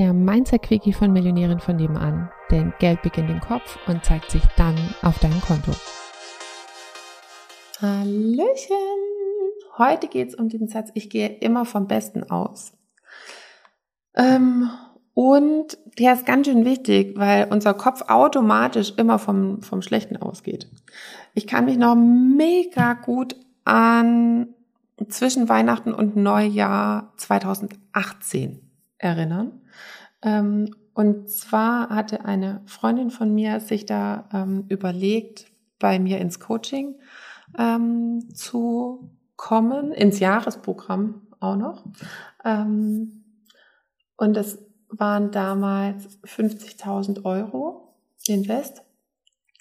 der Mindset-Quickie von Millionären von nebenan. Denn Geld beginnt im Kopf und zeigt sich dann auf deinem Konto. Hallöchen! Heute geht es um den Satz, ich gehe immer vom Besten aus. Ähm, und der ist ganz schön wichtig, weil unser Kopf automatisch immer vom, vom Schlechten ausgeht. Ich kann mich noch mega gut an zwischen Weihnachten und Neujahr 2018 erinnern. Ähm, und zwar hatte eine Freundin von mir sich da ähm, überlegt, bei mir ins Coaching ähm, zu kommen, ins Jahresprogramm auch noch. Und das waren damals 50.000 Euro Invest.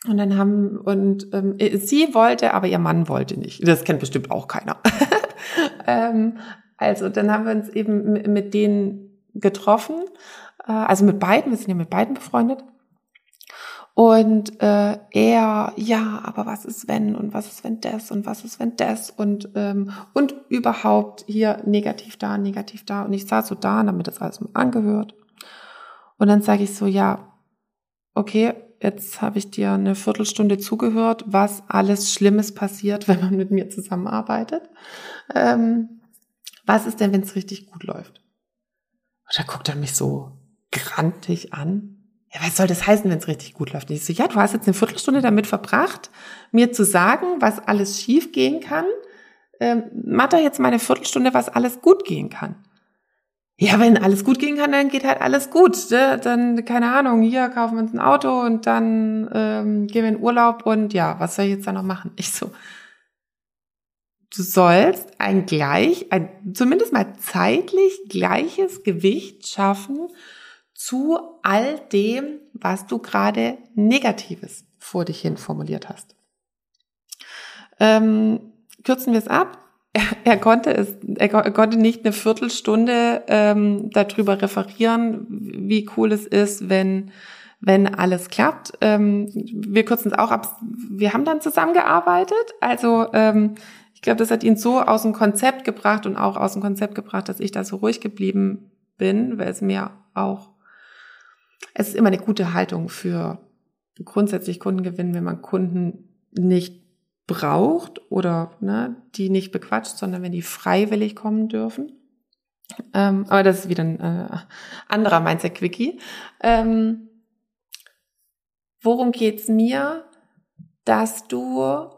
Und dann haben, und ähm, sie wollte, aber ihr Mann wollte nicht. Das kennt bestimmt auch keiner. ähm, also dann haben wir uns eben mit denen getroffen, also mit beiden, wir sind ja mit beiden befreundet. Und äh, er, ja, aber was ist wenn und was ist wenn das und was ist wenn das und ähm, und überhaupt hier negativ da, negativ da und ich saß so da, damit das alles mal angehört. Und dann sage ich so, ja, okay, jetzt habe ich dir eine Viertelstunde zugehört, was alles Schlimmes passiert, wenn man mit mir zusammenarbeitet. Ähm, was ist denn, wenn es richtig gut läuft? Und da guckt er mich so grantig an. Ja, was soll das heißen, wenn es richtig gut läuft? Und ich so, ja, du hast jetzt eine Viertelstunde damit verbracht, mir zu sagen, was alles schief gehen kann. Ähm, mach doch jetzt mal eine Viertelstunde, was alles gut gehen kann. Ja, wenn alles gut gehen kann, dann geht halt alles gut. Ne? Dann, keine Ahnung, hier kaufen wir uns ein Auto und dann ähm, gehen wir in Urlaub und ja, was soll ich jetzt da noch machen? Ich so, du sollst ein gleich, ein zumindest mal zeitlich gleiches Gewicht schaffen zu all dem, was du gerade Negatives vor dich hin formuliert hast. Ähm, kürzen wir es ab er, er konnte es, er, konnte nicht eine Viertelstunde ähm, darüber referieren, wie cool es ist, wenn wenn alles klappt. Ähm, wir kürzen es auch ab. Wir haben dann zusammengearbeitet. Also ähm, ich glaube, das hat ihn so aus dem Konzept gebracht und auch aus dem Konzept gebracht, dass ich da so ruhig geblieben bin, weil es mir auch, es ist immer eine gute Haltung für grundsätzlich Kundengewinn, wenn man Kunden nicht braucht oder ne, die nicht bequatscht, sondern wenn die freiwillig kommen dürfen. Ähm, aber das ist wieder ein äh, anderer Mindset-Quickie. Ähm, worum geht's mir? Dass du,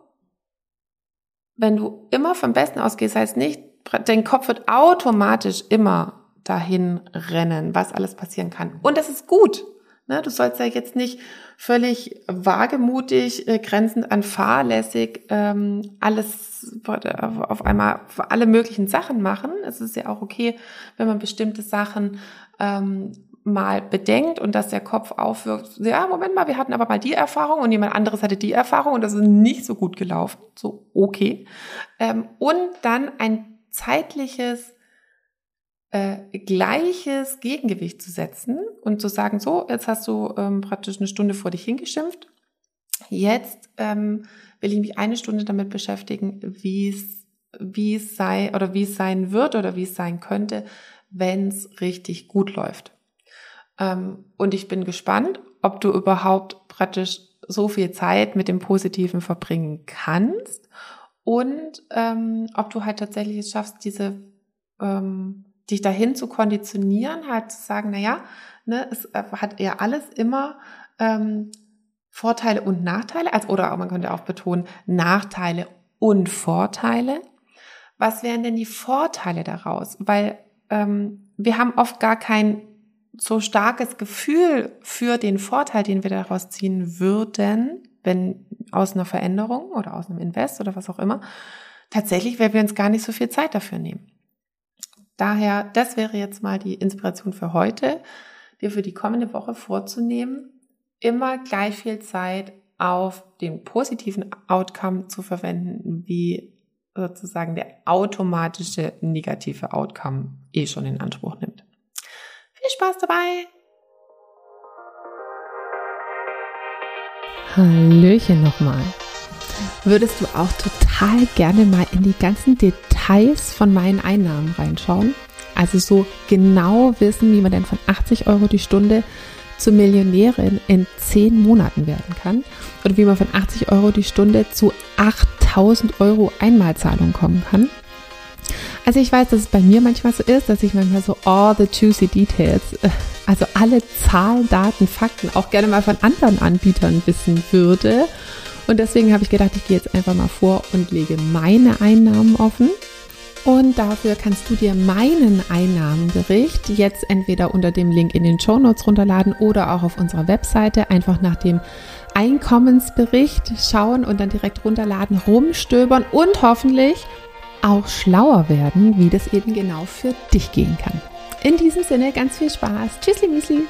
wenn du immer vom Besten ausgehst, heißt nicht, dein Kopf wird automatisch immer dahin rennen, was alles passieren kann. Und das ist gut. Ne? Du sollst ja jetzt nicht völlig wagemutig, äh, grenzend an fahrlässig ähm, alles auf einmal alle möglichen Sachen machen. Es ist ja auch okay, wenn man bestimmte Sachen ähm, mal bedenkt und dass der Kopf aufwirkt, ja, Moment mal, wir hatten aber mal die Erfahrung und jemand anderes hatte die Erfahrung und das ist nicht so gut gelaufen. So, okay. Ähm, und dann ein zeitliches äh, gleiches Gegengewicht zu setzen und zu sagen, so, jetzt hast du ähm, praktisch eine Stunde vor dich hingeschimpft. Jetzt ähm, will ich mich eine Stunde damit beschäftigen, wie es wie es sei oder wie es sein wird oder wie es sein könnte, wenn es richtig gut läuft. Ähm, und ich bin gespannt, ob du überhaupt praktisch so viel Zeit mit dem Positiven verbringen kannst und ähm, ob du halt tatsächlich es schaffst, diese ähm, dich dahin zu konditionieren, halt zu sagen, na ja, ne, es äh, hat ja alles immer ähm, Vorteile und Nachteile, also oder man könnte auch betonen Nachteile und Vorteile. Was wären denn die Vorteile daraus? Weil ähm, wir haben oft gar kein so starkes Gefühl für den Vorteil, den wir daraus ziehen würden, wenn aus einer Veränderung oder aus einem Invest oder was auch immer, tatsächlich, weil wir uns gar nicht so viel Zeit dafür nehmen. Daher, das wäre jetzt mal die Inspiration für heute, dir für die kommende Woche vorzunehmen, immer gleich viel Zeit auf den positiven Outcome zu verwenden, wie sozusagen der automatische negative Outcome eh schon in Anspruch nimmt. Viel Spaß dabei! Hallöchen nochmal. Würdest du auch total gerne mal in die ganzen Details von meinen Einnahmen reinschauen? Also so genau wissen, wie man denn von 80 Euro die Stunde zur Millionärin in 10 Monaten werden kann oder wie man von 80 Euro die Stunde zu 8000 Euro Einmalzahlung kommen kann. Also ich weiß, dass es bei mir manchmal so ist, dass ich manchmal so all the juicy details, äh, also alle Zahlen, Daten, Fakten auch gerne mal von anderen Anbietern wissen würde. Und deswegen habe ich gedacht, ich gehe jetzt einfach mal vor und lege meine Einnahmen offen. Und dafür kannst du dir meinen Einnahmenbericht jetzt entweder unter dem Link in den Show Notes runterladen oder auch auf unserer Webseite einfach nach dem Einkommensbericht schauen und dann direkt runterladen, rumstöbern und hoffentlich auch schlauer werden, wie das eben genau für dich gehen kann. In diesem Sinne ganz viel Spaß. Tschüssli, Müsli.